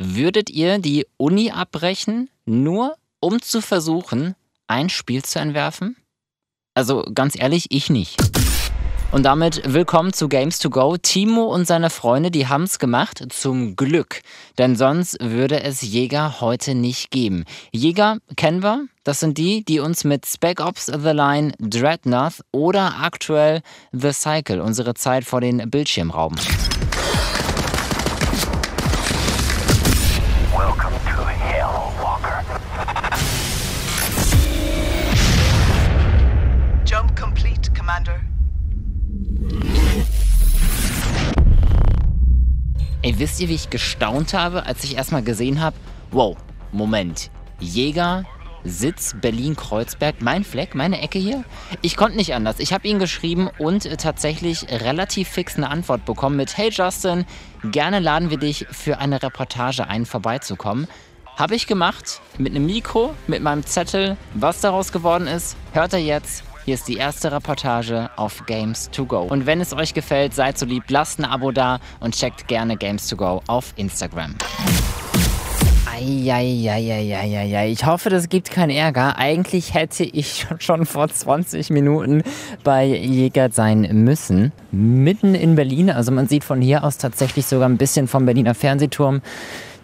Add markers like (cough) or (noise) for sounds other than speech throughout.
Würdet ihr die Uni abbrechen, nur um zu versuchen, ein Spiel zu entwerfen? Also ganz ehrlich, ich nicht. Und damit willkommen zu Games to Go. Timo und seine Freunde, die haben es gemacht, zum Glück. Denn sonst würde es Jäger heute nicht geben. Jäger kennen wir, das sind die, die uns mit Spec Ops The Line, Dreadnought oder aktuell The Cycle unsere Zeit vor den Bildschirm rauben. Ey, wisst ihr, wie ich gestaunt habe, als ich erstmal gesehen habe, wow, Moment, Jäger, Sitz Berlin-Kreuzberg, mein Fleck, meine Ecke hier? Ich konnte nicht anders. Ich habe ihn geschrieben und äh, tatsächlich relativ fix eine Antwort bekommen mit Hey Justin, gerne laden wir dich für eine Reportage ein, vorbeizukommen. Habe ich gemacht, mit einem Mikro, mit meinem Zettel. Was daraus geworden ist, hört ihr jetzt. Hier ist die erste Reportage auf Games to Go. Und wenn es euch gefällt, seid so lieb, lasst ein Abo da und checkt gerne Games to Go auf Instagram. Eieieiei, ich hoffe, das gibt keinen Ärger. Eigentlich hätte ich schon vor 20 Minuten bei Jäger sein müssen. Mitten in Berlin, also man sieht von hier aus tatsächlich sogar ein bisschen vom Berliner Fernsehturm.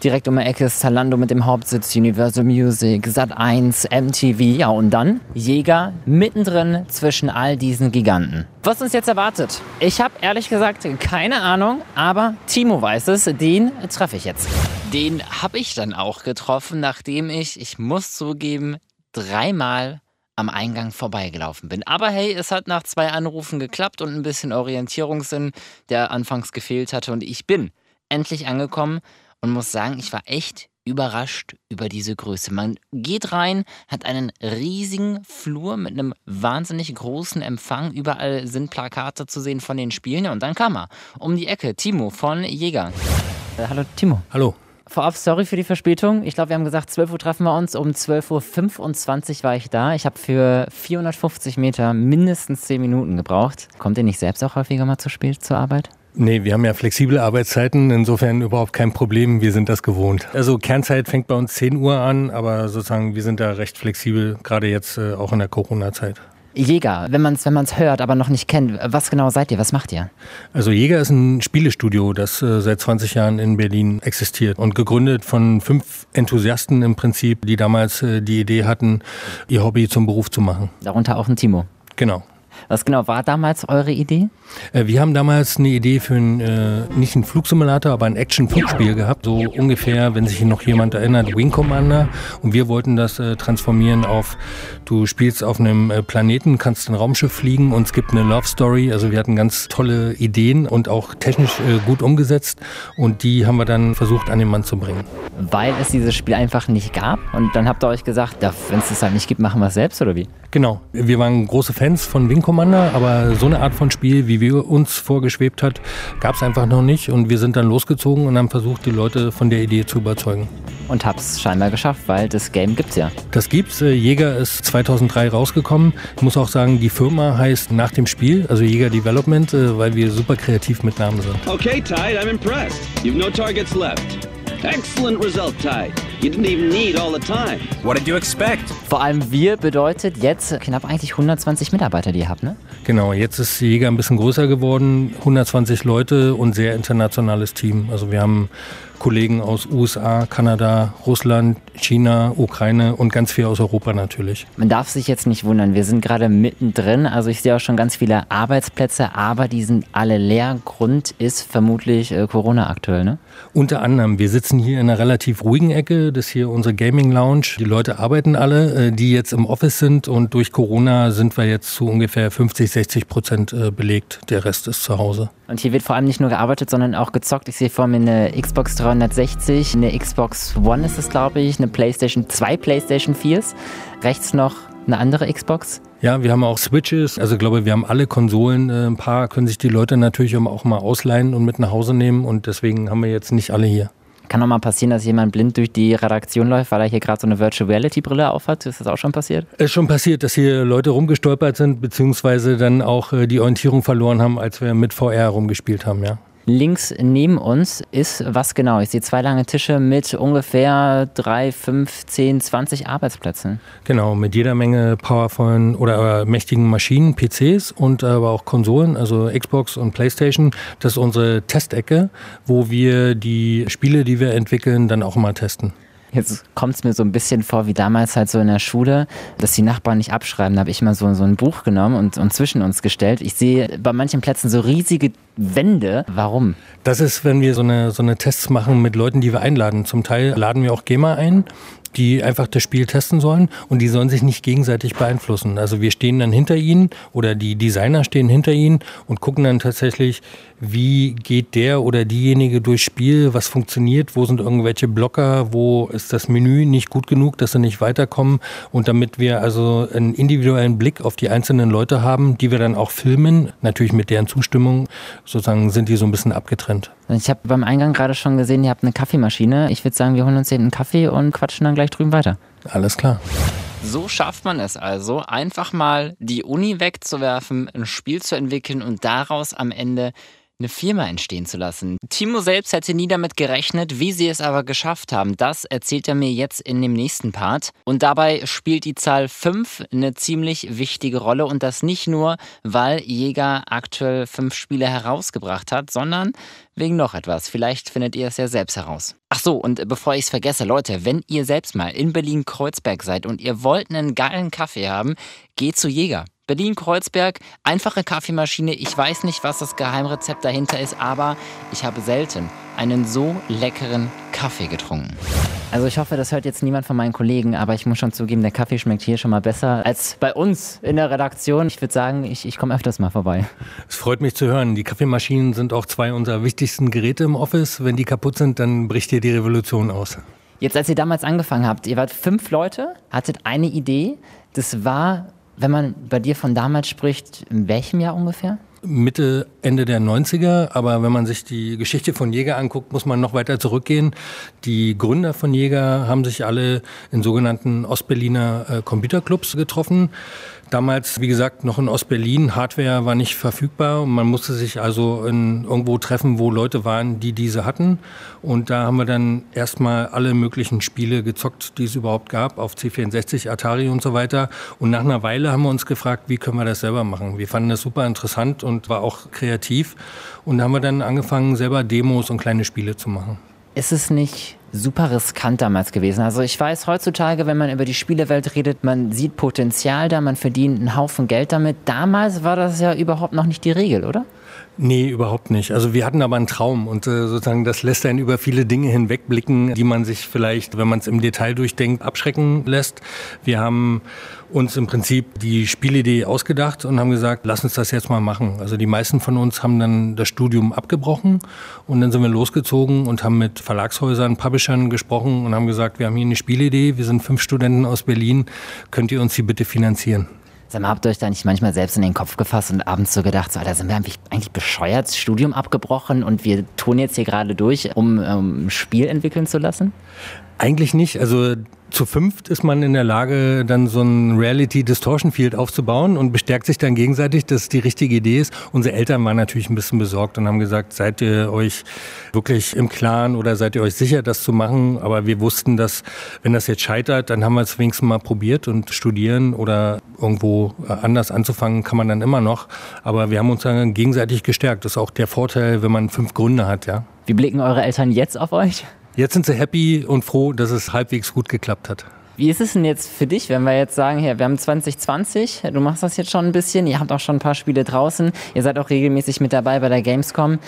Direkt um die Ecke ist Zalando mit dem Hauptsitz, Universal Music, Sat1, MTV, ja und dann Jäger mittendrin zwischen all diesen Giganten. Was uns jetzt erwartet? Ich habe ehrlich gesagt keine Ahnung, aber Timo weiß es, den treffe ich jetzt. Den habe ich dann auch getroffen, nachdem ich, ich muss zugeben, dreimal am Eingang vorbeigelaufen bin. Aber hey, es hat nach zwei Anrufen geklappt und ein bisschen Orientierungssinn, der anfangs gefehlt hatte. Und ich bin endlich angekommen und muss sagen, ich war echt überrascht über diese Größe. Man geht rein, hat einen riesigen Flur mit einem wahnsinnig großen Empfang. Überall sind Plakate zu sehen von den Spielen. Und dann kam er um die Ecke, Timo von Jäger. Äh, hallo Timo. Hallo. Vorab, sorry für die Verspätung. Ich glaube, wir haben gesagt, 12 Uhr treffen wir uns. Um 12.25 Uhr war ich da. Ich habe für 450 Meter mindestens 10 Minuten gebraucht. Kommt ihr nicht selbst auch häufiger mal zu spät zur Arbeit? Nee, wir haben ja flexible Arbeitszeiten, insofern überhaupt kein Problem, wir sind das gewohnt. Also Kernzeit fängt bei uns 10 Uhr an, aber sozusagen wir sind da recht flexibel, gerade jetzt äh, auch in der Corona-Zeit. Jäger, wenn man es wenn man's hört, aber noch nicht kennt, was genau seid ihr? Was macht ihr? Also Jäger ist ein Spielestudio, das äh, seit 20 Jahren in Berlin existiert und gegründet von fünf Enthusiasten im Prinzip, die damals äh, die Idee hatten, ihr Hobby zum Beruf zu machen. Darunter auch ein Timo. Genau. Was genau war damals eure Idee? Äh, wir haben damals eine Idee für ein, äh, nicht einen Flugsimulator, aber ein Action-Flugspiel gehabt. So ungefähr, wenn sich noch jemand erinnert, Wing Commander. Und wir wollten das äh, transformieren auf, du spielst auf einem Planeten, kannst ein Raumschiff fliegen und es gibt eine Love Story. Also wir hatten ganz tolle Ideen und auch technisch äh, gut umgesetzt. Und die haben wir dann versucht an den Mann zu bringen. Weil es dieses Spiel einfach nicht gab. Und dann habt ihr euch gesagt, wenn es das halt nicht gibt, machen wir es selbst oder wie? Genau. Wir waren große Fans von Wing Commander, aber so eine Art von Spiel, wie wir uns vorgeschwebt hat, gab es einfach noch nicht. Und wir sind dann losgezogen und haben versucht, die Leute von der Idee zu überzeugen. Und hab's scheinbar geschafft, weil das Game gibt's ja. Das gibt's. Äh, Jäger ist 2003 rausgekommen. Ich muss auch sagen, die Firma heißt nach dem Spiel, also Jäger Development, äh, weil wir super kreativ mit Namen sind. Okay, Tide, I'm impressed. You've no targets left. Excellent result, Tide. You didn't even need all the time. What did you expect? Vor allem wir bedeutet jetzt knapp eigentlich 120 Mitarbeiter, die ihr habt, ne? Genau, jetzt ist Jäger ein bisschen größer geworden, 120 Leute und sehr internationales Team. Also wir haben Kollegen aus USA, Kanada, Russland, China, Ukraine und ganz viel aus Europa natürlich. Man darf sich jetzt nicht wundern, wir sind gerade mittendrin. Also ich sehe auch schon ganz viele Arbeitsplätze, aber die sind alle leer. Grund ist vermutlich äh, Corona aktuell, ne? Unter anderem, wir sitzen hier in einer relativ ruhigen Ecke, das ist hier unsere Gaming Lounge. Die Leute arbeiten alle, äh, die jetzt im Office sind und durch Corona sind wir jetzt zu ungefähr 50, 60 Prozent äh, belegt. Der Rest ist zu Hause. Und hier wird vor allem nicht nur gearbeitet, sondern auch gezockt. Ich sehe vor mir eine Xbox 360, eine Xbox One ist es, glaube ich, eine PlayStation, zwei PlayStation 4s. Rechts noch eine andere Xbox. Ja, wir haben auch Switches. Also ich glaube, wir haben alle Konsolen. Äh, Ein paar können sich die Leute natürlich auch mal ausleihen und mit nach Hause nehmen. Und deswegen haben wir jetzt nicht alle hier. Kann auch mal passieren, dass jemand blind durch die Redaktion läuft, weil er hier gerade so eine Virtual Reality Brille aufhat. Ist das auch schon passiert? Es ist schon passiert, dass hier Leute rumgestolpert sind, beziehungsweise dann auch äh, die Orientierung verloren haben, als wir mit VR rumgespielt haben, ja. Links neben uns ist was genau? Ich sehe zwei lange Tische mit ungefähr drei, fünf, zehn, zwanzig Arbeitsplätzen. Genau, mit jeder Menge powervollen oder äh, mächtigen Maschinen, PCs und aber auch Konsolen, also Xbox und PlayStation. Das ist unsere Testecke, wo wir die Spiele, die wir entwickeln, dann auch mal testen. Jetzt kommt es mir so ein bisschen vor wie damals halt so in der Schule, dass die Nachbarn nicht abschreiben. Da habe ich mal so, so ein Buch genommen und, und zwischen uns gestellt. Ich sehe bei manchen Plätzen so riesige Wände. Warum? Das ist, wenn wir so eine, so eine Tests machen mit Leuten, die wir einladen. Zum Teil laden wir auch GEMA ein die einfach das Spiel testen sollen und die sollen sich nicht gegenseitig beeinflussen. Also wir stehen dann hinter ihnen oder die Designer stehen hinter ihnen und gucken dann tatsächlich, wie geht der oder diejenige durchs Spiel, was funktioniert, wo sind irgendwelche Blocker, wo ist das Menü nicht gut genug, dass sie nicht weiterkommen und damit wir also einen individuellen Blick auf die einzelnen Leute haben, die wir dann auch filmen, natürlich mit deren Zustimmung, sozusagen sind die so ein bisschen abgetrennt. Ich habe beim Eingang gerade schon gesehen, ihr habt eine Kaffeemaschine. Ich würde sagen, wir holen uns eben einen Kaffee und quatschen dann gleich drüben weiter. Alles klar. So schafft man es also, einfach mal die Uni wegzuwerfen, ein Spiel zu entwickeln und daraus am Ende eine Firma entstehen zu lassen. Timo selbst hätte nie damit gerechnet, wie sie es aber geschafft haben. Das erzählt er mir jetzt in dem nächsten Part. Und dabei spielt die Zahl 5 eine ziemlich wichtige Rolle und das nicht nur, weil Jäger aktuell fünf Spiele herausgebracht hat, sondern wegen noch etwas. Vielleicht findet ihr es ja selbst heraus. Ach so, und bevor ich es vergesse, Leute, wenn ihr selbst mal in Berlin-Kreuzberg seid und ihr wollt einen geilen Kaffee haben, geht zu Jäger. Berlin-Kreuzberg, einfache Kaffeemaschine. Ich weiß nicht, was das Geheimrezept dahinter ist, aber ich habe selten einen so leckeren Kaffee getrunken. Also ich hoffe, das hört jetzt niemand von meinen Kollegen, aber ich muss schon zugeben, der Kaffee schmeckt hier schon mal besser als bei uns in der Redaktion. Ich würde sagen, ich, ich komme öfters mal vorbei. Es freut mich zu hören. Die Kaffeemaschinen sind auch zwei unserer wichtigsten Geräte im Office. Wenn die kaputt sind, dann bricht hier die Revolution aus. Jetzt, als ihr damals angefangen habt, ihr wart fünf Leute, hattet eine Idee. Das war wenn man bei dir von damals spricht, in welchem Jahr ungefähr? Mitte, Ende der 90er. Aber wenn man sich die Geschichte von Jäger anguckt, muss man noch weiter zurückgehen. Die Gründer von Jäger haben sich alle in sogenannten Ostberliner äh, Computerclubs getroffen. Damals, wie gesagt, noch in Ostberlin. Hardware war nicht verfügbar. Man musste sich also in, irgendwo treffen, wo Leute waren, die diese hatten. Und da haben wir dann erstmal alle möglichen Spiele gezockt, die es überhaupt gab, auf C64, Atari und so weiter. Und nach einer Weile haben wir uns gefragt, wie können wir das selber machen? Wir fanden das super interessant und war auch kreativ. Und da haben wir dann angefangen, selber Demos und kleine Spiele zu machen. Ist es nicht super riskant damals gewesen. Also ich weiß heutzutage, wenn man über die Spielewelt redet, man sieht Potenzial da, man verdient einen Haufen Geld damit. Damals war das ja überhaupt noch nicht die Regel, oder? Nee, überhaupt nicht. Also wir hatten aber einen Traum und äh, sozusagen das lässt einen über viele Dinge hinwegblicken, die man sich vielleicht, wenn man es im Detail durchdenkt, abschrecken lässt. Wir haben uns im Prinzip die Spielidee ausgedacht und haben gesagt, lass uns das jetzt mal machen. Also die meisten von uns haben dann das Studium abgebrochen und dann sind wir losgezogen und haben mit Verlagshäusern, Publishern gesprochen und haben gesagt, wir haben hier eine Spielidee, wir sind fünf Studenten aus Berlin, könnt ihr uns die bitte finanzieren? Sag mal, habt ihr euch da nicht manchmal selbst in den Kopf gefasst und abends so gedacht, so, Alter, sind wir eigentlich, eigentlich bescheuert, das Studium abgebrochen und wir tun jetzt hier gerade durch, um ähm, ein Spiel entwickeln zu lassen? Eigentlich nicht. Also zu fünft ist man in der Lage, dann so ein Reality Distortion Field aufzubauen und bestärkt sich dann gegenseitig, dass es die richtige Idee ist. Unsere Eltern waren natürlich ein bisschen besorgt und haben gesagt, seid ihr euch wirklich im Klaren oder seid ihr euch sicher, das zu machen? Aber wir wussten, dass wenn das jetzt scheitert, dann haben wir es wenigstens mal probiert und studieren oder irgendwo äh, anders anzufangen, kann man dann immer noch. Aber wir haben uns dann gegenseitig gestärkt. Das ist auch der Vorteil, wenn man fünf Gründe hat, ja. Wie blicken eure Eltern jetzt auf euch? Jetzt sind sie happy und froh, dass es halbwegs gut geklappt hat. Wie ist es denn jetzt für dich, wenn wir jetzt sagen, hier, wir haben 2020, du machst das jetzt schon ein bisschen, ihr habt auch schon ein paar Spiele draußen, ihr seid auch regelmäßig mit dabei bei der Gamescom.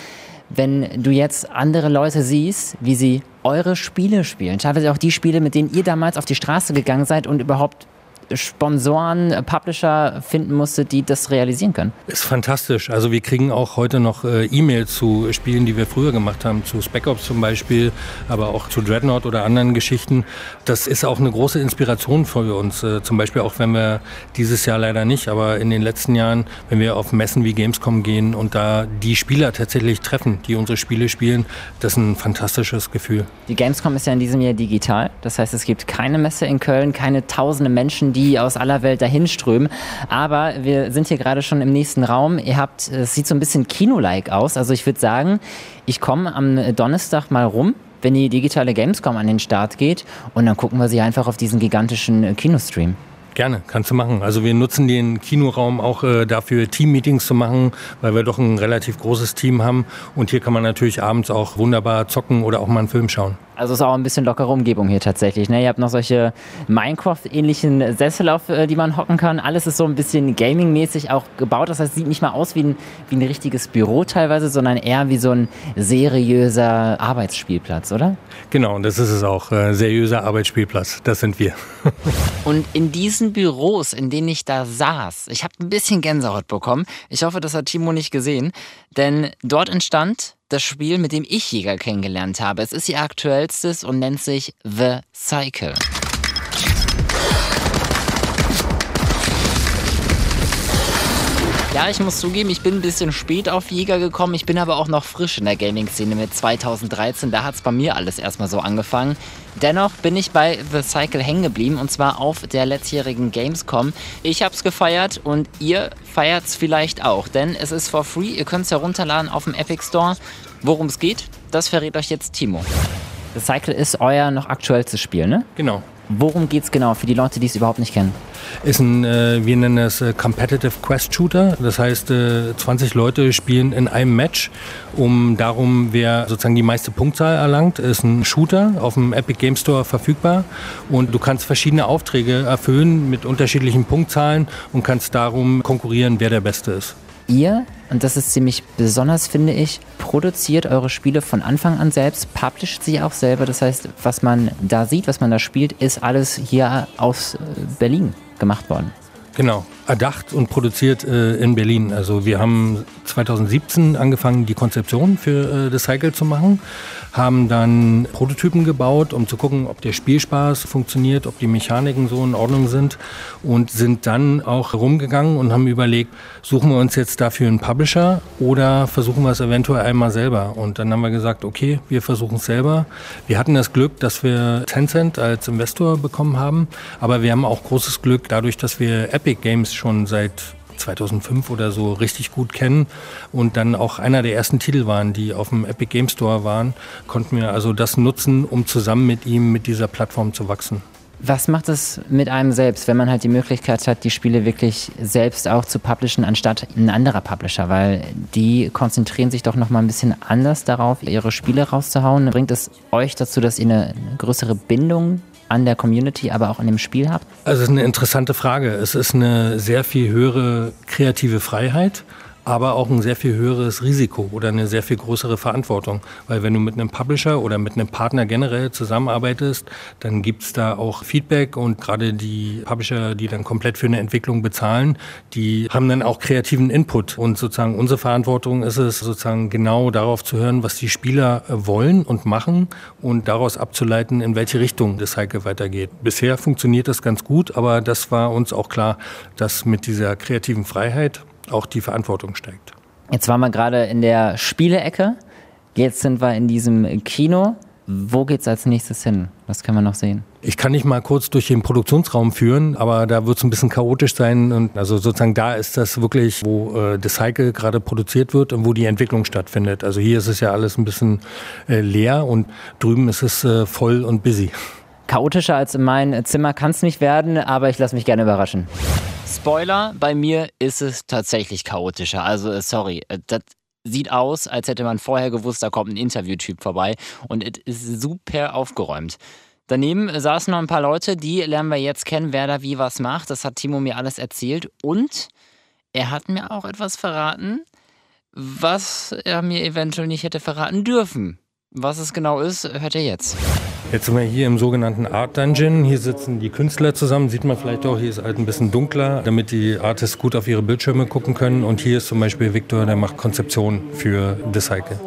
Wenn du jetzt andere Leute siehst, wie sie eure Spiele spielen, teilweise auch die Spiele, mit denen ihr damals auf die Straße gegangen seid und überhaupt Sponsoren, Publisher finden musste, die das realisieren können. Ist fantastisch. Also wir kriegen auch heute noch äh, E-Mails zu Spielen, die wir früher gemacht haben, zu Spec Ops zum Beispiel, aber auch zu Dreadnought oder anderen Geschichten. Das ist auch eine große Inspiration für uns. Äh, zum Beispiel auch, wenn wir dieses Jahr leider nicht, aber in den letzten Jahren, wenn wir auf Messen wie Gamescom gehen und da die Spieler tatsächlich treffen, die unsere Spiele spielen, das ist ein fantastisches Gefühl. Die Gamescom ist ja in diesem Jahr digital. Das heißt, es gibt keine Messe in Köln, keine tausende Menschen, die aus aller Welt dahin strömen. Aber wir sind hier gerade schon im nächsten Raum. Ihr habt, es sieht so ein bisschen Kino-like aus. Also ich würde sagen, ich komme am Donnerstag mal rum wenn die digitale Gamescom an den Start geht und dann gucken wir sie einfach auf diesen gigantischen Kinostream. Gerne, kannst du machen. Also wir nutzen den Kinoraum auch äh, dafür, Team-Meetings zu machen, weil wir doch ein relativ großes Team haben. Und hier kann man natürlich abends auch wunderbar zocken oder auch mal einen Film schauen. Also ist auch ein bisschen lockere Umgebung hier tatsächlich. Ne? Ihr habt noch solche Minecraft-ähnlichen Sessel, auf äh, die man hocken kann. Alles ist so ein bisschen gaming-mäßig auch gebaut. Das heißt, es sieht nicht mal aus wie ein, wie ein richtiges Büro teilweise, sondern eher wie so ein seriöser Arbeitsspielplatz, oder? Genau, und das ist es auch. Äh, seriöser Arbeitsspielplatz. Das sind wir. und in diesen Büros, in denen ich da saß, ich habe ein bisschen Gänsehaut bekommen. Ich hoffe, das hat Timo nicht gesehen. Denn dort entstand das Spiel, mit dem ich Jäger kennengelernt habe. Es ist ihr aktuellstes und nennt sich The Cycle. Ja, ich muss zugeben, ich bin ein bisschen spät auf Jäger gekommen. Ich bin aber auch noch frisch in der Gaming-Szene mit 2013. Da hat es bei mir alles erstmal so angefangen. Dennoch bin ich bei The Cycle hängen geblieben und zwar auf der letztjährigen Gamescom. Ich habe es gefeiert und ihr feiert es vielleicht auch, denn es ist for free. Ihr könnt es herunterladen auf dem Epic Store. Worum es geht, das verrät euch jetzt Timo. The Cycle ist euer noch aktuellstes Spiel, ne? Genau. Worum geht es genau für die Leute, die es überhaupt nicht kennen? Ist ein, äh, wir nennen es äh, Competitive Quest Shooter. Das heißt, äh, 20 Leute spielen in einem Match, um darum, wer sozusagen die meiste Punktzahl erlangt. Ist ein Shooter auf dem Epic Game Store verfügbar und du kannst verschiedene Aufträge erfüllen mit unterschiedlichen Punktzahlen und kannst darum konkurrieren, wer der Beste ist. Ihr, und das ist ziemlich besonders, finde ich, produziert eure Spiele von Anfang an selbst, publisht sie auch selber. Das heißt, was man da sieht, was man da spielt, ist alles hier aus äh, Berlin gemacht worden. Genau, erdacht und produziert äh, in Berlin. Also wir haben 2017 angefangen, die Konzeption für äh, The Cycle zu machen haben dann Prototypen gebaut, um zu gucken, ob der Spielspaß funktioniert, ob die Mechaniken so in Ordnung sind und sind dann auch rumgegangen und haben überlegt, suchen wir uns jetzt dafür einen Publisher oder versuchen wir es eventuell einmal selber. Und dann haben wir gesagt, okay, wir versuchen es selber. Wir hatten das Glück, dass wir Tencent als Investor bekommen haben, aber wir haben auch großes Glück dadurch, dass wir Epic Games schon seit 2005 oder so richtig gut kennen und dann auch einer der ersten Titel waren, die auf dem Epic Game Store waren, konnten wir also das nutzen, um zusammen mit ihm mit dieser Plattform zu wachsen. Was macht es mit einem selbst, wenn man halt die Möglichkeit hat, die Spiele wirklich selbst auch zu publishen, anstatt ein anderer Publisher? Weil die konzentrieren sich doch noch mal ein bisschen anders darauf, ihre Spiele rauszuhauen. Bringt es euch dazu, dass ihr eine größere Bindung an der Community, aber auch an dem Spiel habt? Also es ist eine interessante Frage. Es ist eine sehr viel höhere kreative Freiheit aber auch ein sehr viel höheres Risiko oder eine sehr viel größere Verantwortung. Weil wenn du mit einem Publisher oder mit einem Partner generell zusammenarbeitest, dann gibt es da auch Feedback und gerade die Publisher, die dann komplett für eine Entwicklung bezahlen, die haben dann auch kreativen Input. Und sozusagen unsere Verantwortung ist es, sozusagen genau darauf zu hören, was die Spieler wollen und machen und daraus abzuleiten, in welche Richtung das Cycle weitergeht. Bisher funktioniert das ganz gut, aber das war uns auch klar, dass mit dieser kreativen Freiheit auch die Verantwortung steigt. Jetzt waren wir gerade in der Spielecke. Jetzt sind wir in diesem Kino. Wo geht es als nächstes hin? Was können wir noch sehen? Ich kann nicht mal kurz durch den Produktionsraum führen, aber da wird es ein bisschen chaotisch sein. Und also sozusagen da ist das wirklich, wo äh, das Cycle gerade produziert wird und wo die Entwicklung stattfindet. Also hier ist es ja alles ein bisschen äh, leer und drüben ist es äh, voll und busy. Chaotischer als in meinem Zimmer kann es nicht werden, aber ich lasse mich gerne überraschen. Spoiler, bei mir ist es tatsächlich chaotischer. Also, äh, sorry, äh, das sieht aus, als hätte man vorher gewusst, da kommt ein Interviewtyp vorbei und es ist super aufgeräumt. Daneben saßen noch ein paar Leute, die lernen wir jetzt kennen, wer da wie was macht. Das hat Timo mir alles erzählt und er hat mir auch etwas verraten, was er mir eventuell nicht hätte verraten dürfen. Was es genau ist, hört ihr jetzt. Jetzt sind wir hier im sogenannten Art Dungeon. Hier sitzen die Künstler zusammen. Sieht man vielleicht auch, hier ist halt ein bisschen dunkler, damit die Artists gut auf ihre Bildschirme gucken können. Und hier ist zum Beispiel Victor, der macht Konzeption für The Cycle.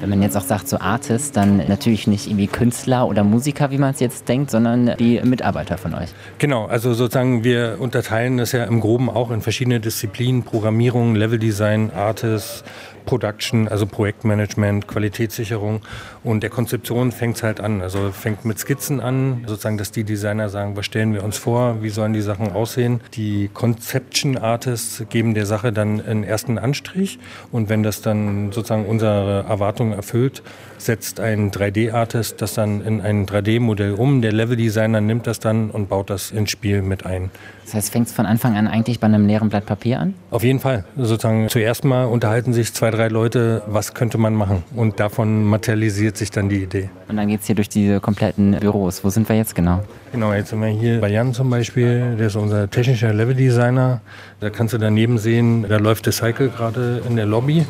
Wenn man jetzt auch sagt, so Artist, dann natürlich nicht irgendwie Künstler oder Musiker, wie man es jetzt denkt, sondern die Mitarbeiter von euch. Genau, also sozusagen wir unterteilen das ja im Groben auch in verschiedene Disziplinen, Programmierung, Leveldesign, Artists, Production, also Projektmanagement, Qualitätssicherung. Und der Konzeption fängt es halt an. Also fängt mit Skizzen an, sozusagen, dass die Designer sagen, was stellen wir uns vor, wie sollen die Sachen aussehen. Die Conception Artists geben der Sache dann einen ersten Anstrich. Und wenn das dann sozusagen unsere Erwartungen erfüllt, setzt ein 3D-Artist das dann in ein 3D-Modell um. Der Level-Designer nimmt das dann und baut das ins Spiel mit ein. Das heißt, fängt es von Anfang an eigentlich bei einem leeren Blatt Papier an? Auf jeden Fall. Sozusagen zuerst mal unterhalten sich zwei, drei Leute, was könnte man machen. Und davon materialisiert sich dann die Idee. Und dann geht es hier durch diese kompletten Büros. Wo sind wir jetzt genau? Genau, jetzt sind wir hier bei Jan zum Beispiel. Der ist unser technischer Level-Designer. Da kannst du daneben sehen, da läuft der Cycle gerade in der Lobby.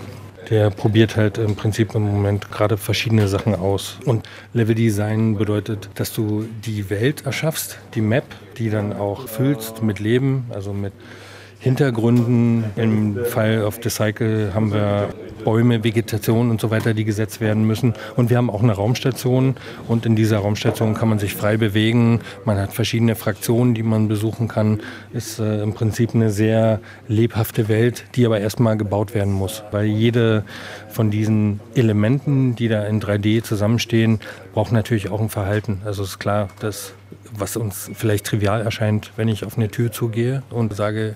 Der probiert halt im Prinzip im Moment gerade verschiedene Sachen aus. Und Level Design bedeutet, dass du die Welt erschaffst, die Map, die dann auch füllst mit Leben, also mit Hintergründen. Im Fall of the Cycle haben wir Bäume, Vegetation und so weiter, die gesetzt werden müssen. Und wir haben auch eine Raumstation und in dieser Raumstation kann man sich frei bewegen. Man hat verschiedene Fraktionen, die man besuchen kann. Ist äh, im Prinzip eine sehr lebhafte Welt, die aber erstmal gebaut werden muss. Weil jede von diesen Elementen, die da in 3D zusammenstehen, braucht natürlich auch ein Verhalten. Also ist klar, dass was uns vielleicht trivial erscheint, wenn ich auf eine Tür zugehe und sage,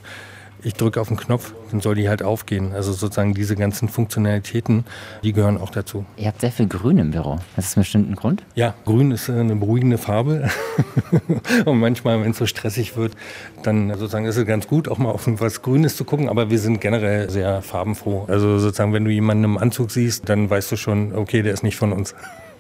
ich drücke auf den Knopf, dann soll die halt aufgehen. Also sozusagen diese ganzen Funktionalitäten, die gehören auch dazu. Ihr habt sehr viel Grün im Büro. Das ist bestimmt ein Grund? Ja, Grün ist eine beruhigende Farbe. (laughs) und manchmal, wenn es so stressig wird, dann sozusagen ist es ganz gut, auch mal auf was Grünes zu gucken. Aber wir sind generell sehr farbenfroh. Also sozusagen, wenn du jemanden im Anzug siehst, dann weißt du schon, okay, der ist nicht von uns.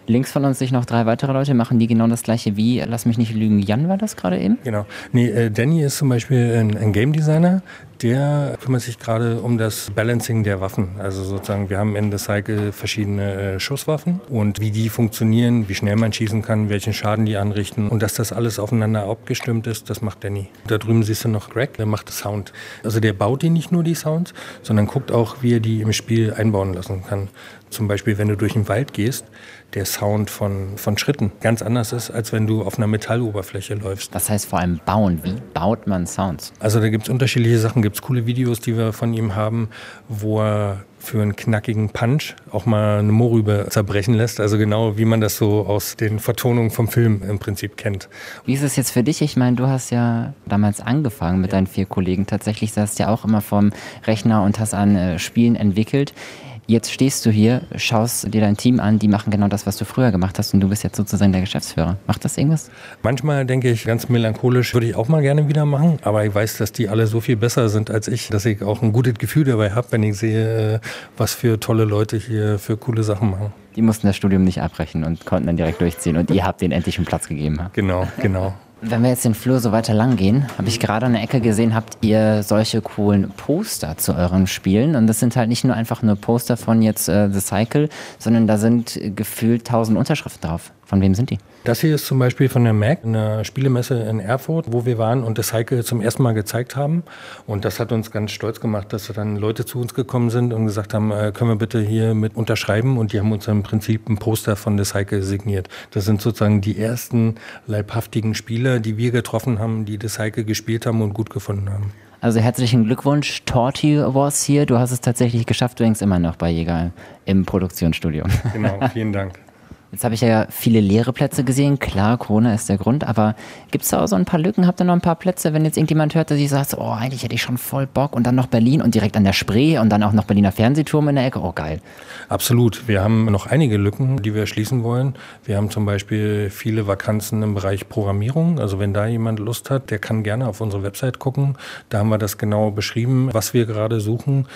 Links von uns sich noch drei weitere Leute, machen die genau das gleiche wie, lass mich nicht lügen, Jan war das gerade eben? Genau. Nee, äh, Danny ist zum Beispiel ein, ein Game Designer, der kümmert sich gerade um das Balancing der Waffen. Also sozusagen, wir haben in The Cycle verschiedene äh, Schusswaffen und wie die funktionieren, wie schnell man schießen kann, welchen Schaden die anrichten und dass das alles aufeinander abgestimmt ist, das macht Danny. Da drüben siehst du noch Greg, der macht Sound. Also der baut die nicht nur die Sounds, sondern guckt auch, wie er die im Spiel einbauen lassen kann. Zum Beispiel, wenn du durch den Wald gehst, der Sound von, von Schritten ganz anders ist, als wenn du auf einer Metalloberfläche läufst. Was heißt vor allem bauen? Wie baut man Sounds? Also da gibt es unterschiedliche Sachen. Gibt es coole Videos, die wir von ihm haben, wo er für einen knackigen Punch auch mal eine Mohrrübe zerbrechen lässt. Also genau wie man das so aus den Vertonungen vom Film im Prinzip kennt. Wie ist es jetzt für dich? Ich meine, du hast ja damals angefangen mit deinen vier Kollegen. Tatsächlich saßt ja auch immer vorm Rechner und hast an äh, Spielen entwickelt. Jetzt stehst du hier, schaust dir dein Team an, die machen genau das, was du früher gemacht hast und du bist jetzt sozusagen der Geschäftsführer. Macht das irgendwas? Manchmal denke ich ganz melancholisch, würde ich auch mal gerne wieder machen, aber ich weiß, dass die alle so viel besser sind als ich, dass ich auch ein gutes Gefühl dabei habe, wenn ich sehe, was für tolle Leute hier für coole Sachen machen. Die mussten das Studium nicht abbrechen und konnten dann direkt durchziehen und ihr habt denen endlich einen Platz gegeben. Genau, genau. Wenn wir jetzt den Flur so weiter lang gehen, habe ich gerade an der Ecke gesehen, habt ihr solche coolen Poster zu euren Spielen. Und das sind halt nicht nur einfach nur Poster von jetzt äh, The Cycle, sondern da sind gefühlt tausend Unterschriften drauf. Von wem sind die? Das hier ist zum Beispiel von der MAC, einer Spielemesse in Erfurt, wo wir waren und das Cycle zum ersten Mal gezeigt haben. Und das hat uns ganz stolz gemacht, dass dann Leute zu uns gekommen sind und gesagt haben, äh, können wir bitte hier mit unterschreiben? Und die haben uns im Prinzip ein Poster von The Cycle signiert. Das sind sozusagen die ersten leibhaftigen Spieler, die wir getroffen haben, die The Cycle gespielt haben und gut gefunden haben. Also herzlichen Glückwunsch, Torti Wars hier. Du hast es tatsächlich geschafft. Du hängst immer noch bei Jäger im Produktionsstudio. Genau, vielen Dank. Jetzt habe ich ja viele leere Plätze gesehen. Klar, Corona ist der Grund, aber gibt es da auch so ein paar Lücken? Habt ihr noch ein paar Plätze, wenn jetzt irgendjemand hört, dass ich sagt, oh, eigentlich hätte ich schon voll Bock und dann noch Berlin und direkt an der Spree und dann auch noch Berliner Fernsehturm in der Ecke? Oh, geil. Absolut. Wir haben noch einige Lücken, die wir schließen wollen. Wir haben zum Beispiel viele Vakanzen im Bereich Programmierung. Also wenn da jemand Lust hat, der kann gerne auf unsere Website gucken. Da haben wir das genau beschrieben, was wir gerade suchen.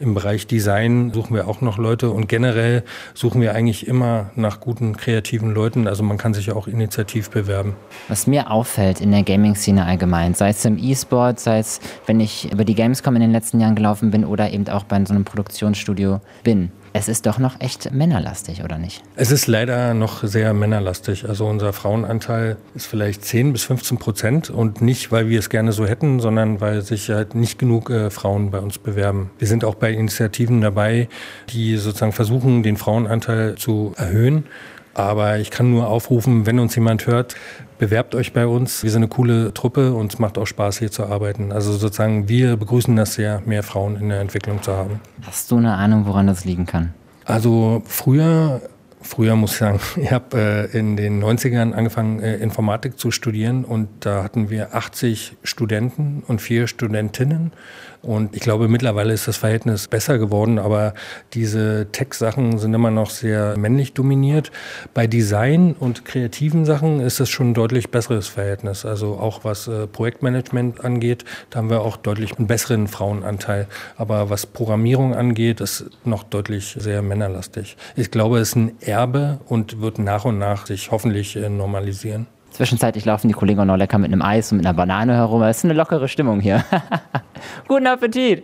Im Bereich Design suchen wir auch noch Leute und generell suchen wir eigentlich immer nach guten, kreativen Leuten. Also man kann sich auch initiativ bewerben. Was mir auffällt in der Gaming-Szene allgemein, sei es im E-Sport, sei es, wenn ich über die Gamescom in den letzten Jahren gelaufen bin oder eben auch bei so einem Produktionsstudio bin, es ist doch noch echt männerlastig, oder nicht? Es ist leider noch sehr männerlastig. Also unser Frauenanteil ist vielleicht 10 bis 15 Prozent und nicht, weil wir es gerne so hätten, sondern weil sich halt nicht genug äh, Frauen bei uns bewerben. Wir sind auch bei Initiativen dabei, die sozusagen versuchen, den Frauenanteil zu erhöhen. Aber ich kann nur aufrufen, wenn uns jemand hört, bewerbt euch bei uns. Wir sind eine coole Truppe und es macht auch Spaß, hier zu arbeiten. Also sozusagen, wir begrüßen das sehr, mehr Frauen in der Entwicklung zu haben. Hast du eine Ahnung, woran das liegen kann? Also früher Früher muss ich sagen, (laughs) ich habe äh, in den 90ern angefangen, äh, Informatik zu studieren und da hatten wir 80 Studenten und vier Studentinnen. Und ich glaube, mittlerweile ist das Verhältnis besser geworden, aber diese Tech-Sachen sind immer noch sehr männlich dominiert. Bei Design und kreativen Sachen ist es schon ein deutlich besseres Verhältnis. Also auch was äh, Projektmanagement angeht, da haben wir auch deutlich einen besseren Frauenanteil. Aber was Programmierung angeht, ist noch deutlich sehr männerlastig. Ich glaube, es ist ein Erbe und wird nach und nach sich hoffentlich äh, normalisieren. Zwischenzeitlich laufen die Kollegen auch noch lecker mit einem Eis und mit einer Banane herum. Es ist eine lockere Stimmung hier. (laughs) Guten Appetit!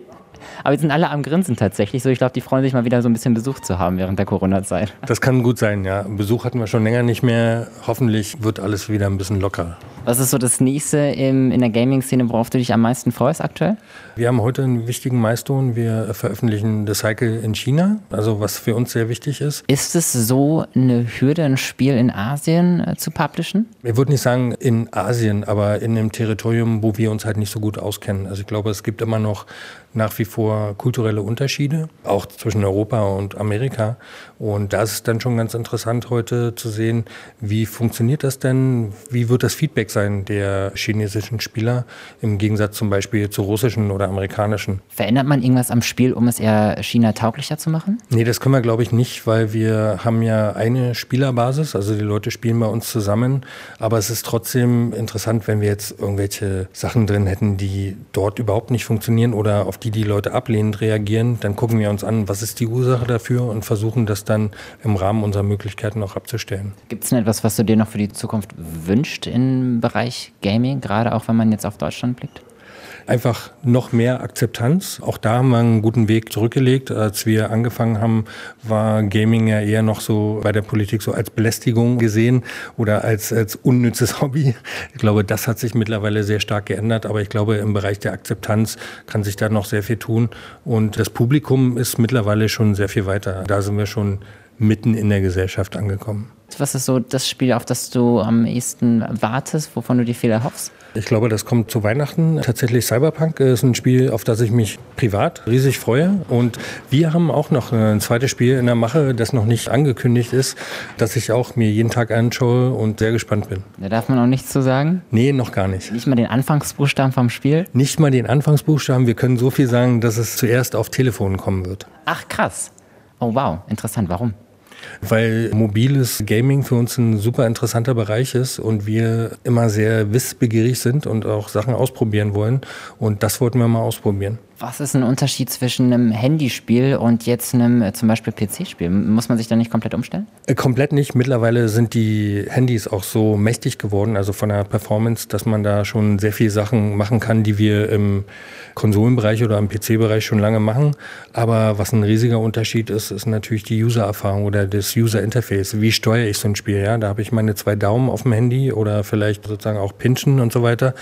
Aber die sind alle am Grinsen tatsächlich. So, ich glaube, die freuen sich mal wieder so ein bisschen Besuch zu haben während der Corona-Zeit. Das kann gut sein, ja. Besuch hatten wir schon länger nicht mehr. Hoffentlich wird alles wieder ein bisschen locker. Was ist so das nächste im, in der Gaming-Szene, worauf du dich am meisten freust aktuell? Wir haben heute einen wichtigen Milestone. Wir veröffentlichen The Cycle in China, also was für uns sehr wichtig ist. Ist es so eine Hürde, ein Spiel in Asien äh, zu publishen? Ich würde nicht sagen in Asien, aber in einem Territorium, wo wir uns halt nicht so gut auskennen. Also ich glaube, es gibt immer noch nach wie vor kulturelle Unterschiede, auch zwischen Europa und Amerika. Und da ist es dann schon ganz interessant heute zu sehen, wie funktioniert das denn? Wie wird das Feedback sein der chinesischen Spieler im Gegensatz zum Beispiel zu russischen oder amerikanischen? Verändert man irgendwas am Spiel, um es eher China tauglicher zu machen? Nee, das können wir glaube ich nicht, weil wir haben ja eine Spielerbasis, also die Leute spielen bei uns zusammen. Aber es ist trotzdem interessant, wenn wir jetzt irgendwelche Sachen drin hätten, die dort überhaupt nicht funktionieren oder auf die die Leute ablehnend reagieren, dann gucken wir uns an, was ist die Ursache dafür und versuchen das dann im Rahmen unserer Möglichkeiten auch abzustellen. Gibt es denn etwas, was du dir noch für die Zukunft wünscht im Bereich Gaming, gerade auch wenn man jetzt auf Deutschland blickt? einfach noch mehr Akzeptanz. Auch da haben wir einen guten Weg zurückgelegt. Als wir angefangen haben, war Gaming ja eher noch so bei der Politik so als Belästigung gesehen oder als, als unnützes (laughs) Hobby. Ich glaube, das hat sich mittlerweile sehr stark geändert. Aber ich glaube, im Bereich der Akzeptanz kann sich da noch sehr viel tun. Und das Publikum ist mittlerweile schon sehr viel weiter. Da sind wir schon mitten in der Gesellschaft angekommen. Was ist so das Spiel, auf das du am ehesten wartest, wovon du dir viel erhoffst? Ich glaube, das kommt zu Weihnachten. Tatsächlich Cyberpunk ist ein Spiel, auf das ich mich privat riesig freue. Und wir haben auch noch ein zweites Spiel in der Mache, das noch nicht angekündigt ist, das ich auch mir jeden Tag anschaue und sehr gespannt bin. Da darf man auch nichts zu sagen? Nee, noch gar nicht. Nicht mal den Anfangsbuchstaben vom Spiel? Nicht mal den Anfangsbuchstaben. Wir können so viel sagen, dass es zuerst auf Telefonen kommen wird. Ach, krass. Oh, wow. Interessant. Warum? Weil mobiles Gaming für uns ein super interessanter Bereich ist und wir immer sehr wissbegierig sind und auch Sachen ausprobieren wollen. Und das wollten wir mal ausprobieren. Was ist ein Unterschied zwischen einem Handyspiel und jetzt einem äh, zum Beispiel PC-Spiel? Muss man sich da nicht komplett umstellen? Äh, komplett nicht. Mittlerweile sind die Handys auch so mächtig geworden, also von der Performance, dass man da schon sehr viele Sachen machen kann, die wir im Konsolenbereich oder im PC-Bereich schon lange machen. Aber was ein riesiger Unterschied ist, ist natürlich die User-Erfahrung oder das User-Interface. Wie steuere ich so ein Spiel? Ja, da habe ich meine zwei Daumen auf dem Handy oder vielleicht sozusagen auch Pinchen und so weiter.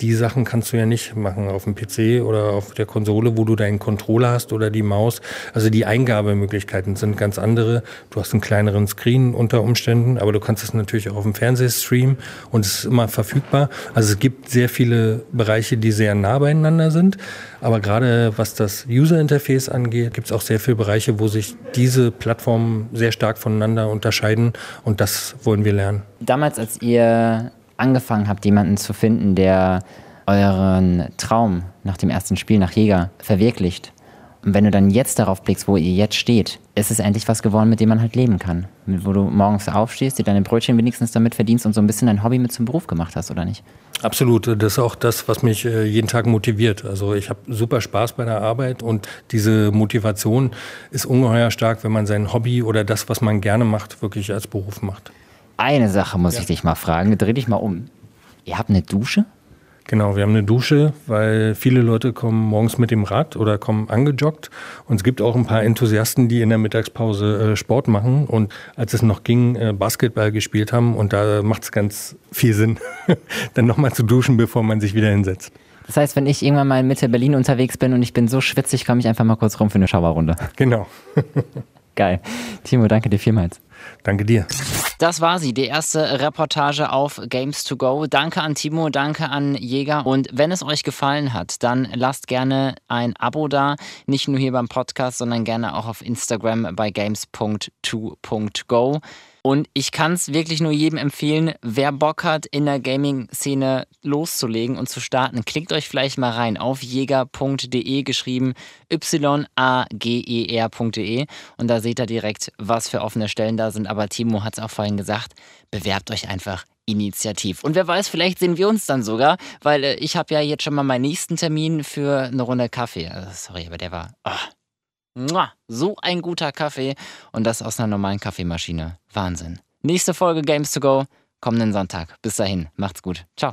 Die Sachen kannst du ja nicht machen auf dem PC oder auf der Konsole Konsole, wo du deinen Controller hast oder die Maus. Also die Eingabemöglichkeiten sind ganz andere. Du hast einen kleineren Screen unter Umständen, aber du kannst es natürlich auch auf dem Fernseher streamen und es ist immer verfügbar. Also es gibt sehr viele Bereiche, die sehr nah beieinander sind. Aber gerade was das User Interface angeht, gibt es auch sehr viele Bereiche, wo sich diese Plattformen sehr stark voneinander unterscheiden und das wollen wir lernen. Damals, als ihr angefangen habt, jemanden zu finden, der euren Traum nach dem ersten Spiel nach Jäger verwirklicht. Und wenn du dann jetzt darauf blickst, wo ihr jetzt steht, ist es endlich was geworden, mit dem man halt leben kann. Wo du morgens aufstehst, dir deine Brötchen wenigstens damit verdienst und so ein bisschen dein Hobby mit zum Beruf gemacht hast, oder nicht? Absolut. Das ist auch das, was mich äh, jeden Tag motiviert. Also ich habe super Spaß bei der Arbeit und diese Motivation ist ungeheuer stark, wenn man sein Hobby oder das, was man gerne macht, wirklich als Beruf macht. Eine Sache muss ja. ich dich mal fragen. Dreh dich mal um. Ihr habt eine Dusche? Genau, wir haben eine Dusche, weil viele Leute kommen morgens mit dem Rad oder kommen angejoggt. Und es gibt auch ein paar Enthusiasten, die in der Mittagspause äh, Sport machen und als es noch ging, äh, Basketball gespielt haben. Und da macht es ganz viel Sinn, (laughs) dann nochmal zu duschen, bevor man sich wieder hinsetzt. Das heißt, wenn ich irgendwann mal in Mitte Berlin unterwegs bin und ich bin so schwitzig, komme ich einfach mal kurz rum für eine Schauerrunde. Genau. (laughs) Geil. Timo, danke dir vielmals. Danke dir. Das war sie, die erste Reportage auf Games to Go. Danke an Timo, danke an Jäger. Und wenn es euch gefallen hat, dann lasst gerne ein Abo da. Nicht nur hier beim Podcast, sondern gerne auch auf Instagram bei games.to.go. Und ich kann es wirklich nur jedem empfehlen, wer Bock hat, in der Gaming-Szene loszulegen und zu starten, klickt euch vielleicht mal rein auf jäger.de geschrieben, y-a-g-e-r.de und da seht ihr direkt, was für offene Stellen da sind. Aber Timo hat es auch vorhin gesagt, bewerbt euch einfach initiativ. Und wer weiß, vielleicht sehen wir uns dann sogar, weil äh, ich habe ja jetzt schon mal meinen nächsten Termin für eine Runde Kaffee. Also, sorry, aber der war... Oh. So ein guter Kaffee und das aus einer normalen Kaffeemaschine. Wahnsinn. Nächste Folge Games to Go kommenden Sonntag. Bis dahin, macht's gut. Ciao.